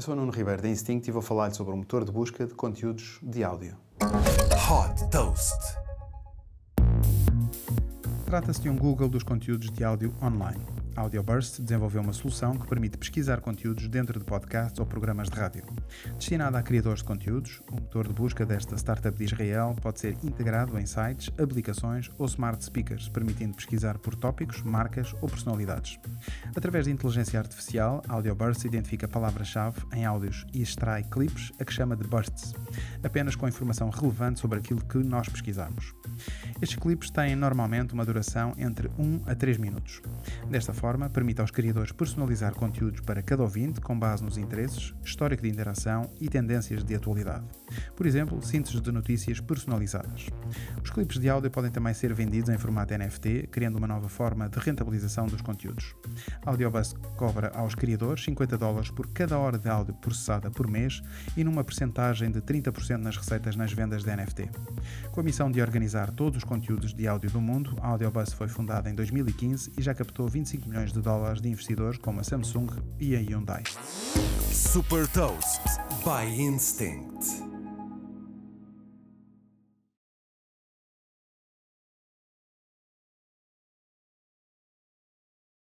Eu sou o Nuno Ribeiro da Instinct e vou falar-lhe sobre o motor de busca de conteúdos de áudio. Hot Toast. Trata-se de um Google dos conteúdos de áudio online. AudioBurst desenvolveu uma solução que permite pesquisar conteúdos dentro de podcasts ou programas de rádio. Destinada a criadores de conteúdos, o motor de busca desta startup de Israel pode ser integrado em sites, aplicações ou smart speakers, permitindo pesquisar por tópicos, marcas ou personalidades. Através de inteligência artificial, AudioBurst identifica palavras-chave em áudios e extrai clipes a que chama de bursts, apenas com informação relevante sobre aquilo que nós pesquisamos. Estes clipes têm normalmente uma duração entre 1 a 3 minutos. Desta forma, permite aos criadores personalizar conteúdos para cada ouvinte com base nos interesses, histórico de interação e tendências de atualidade. Por exemplo, síntese de notícias personalizadas. Os clipes de áudio podem também ser vendidos em formato NFT, criando uma nova forma de rentabilização dos conteúdos. Audiobus cobra aos criadores 50 dólares por cada hora de áudio processada por mês e numa percentagem de 30% nas receitas nas vendas de NFT. Com a missão de organizar todos os conteúdos de áudio do mundo, a Audiobus foi fundada em 2015 e já captou 25 milhões de dólares de investidores como a Samsung e a Hyundai. Super Toast by Instinct.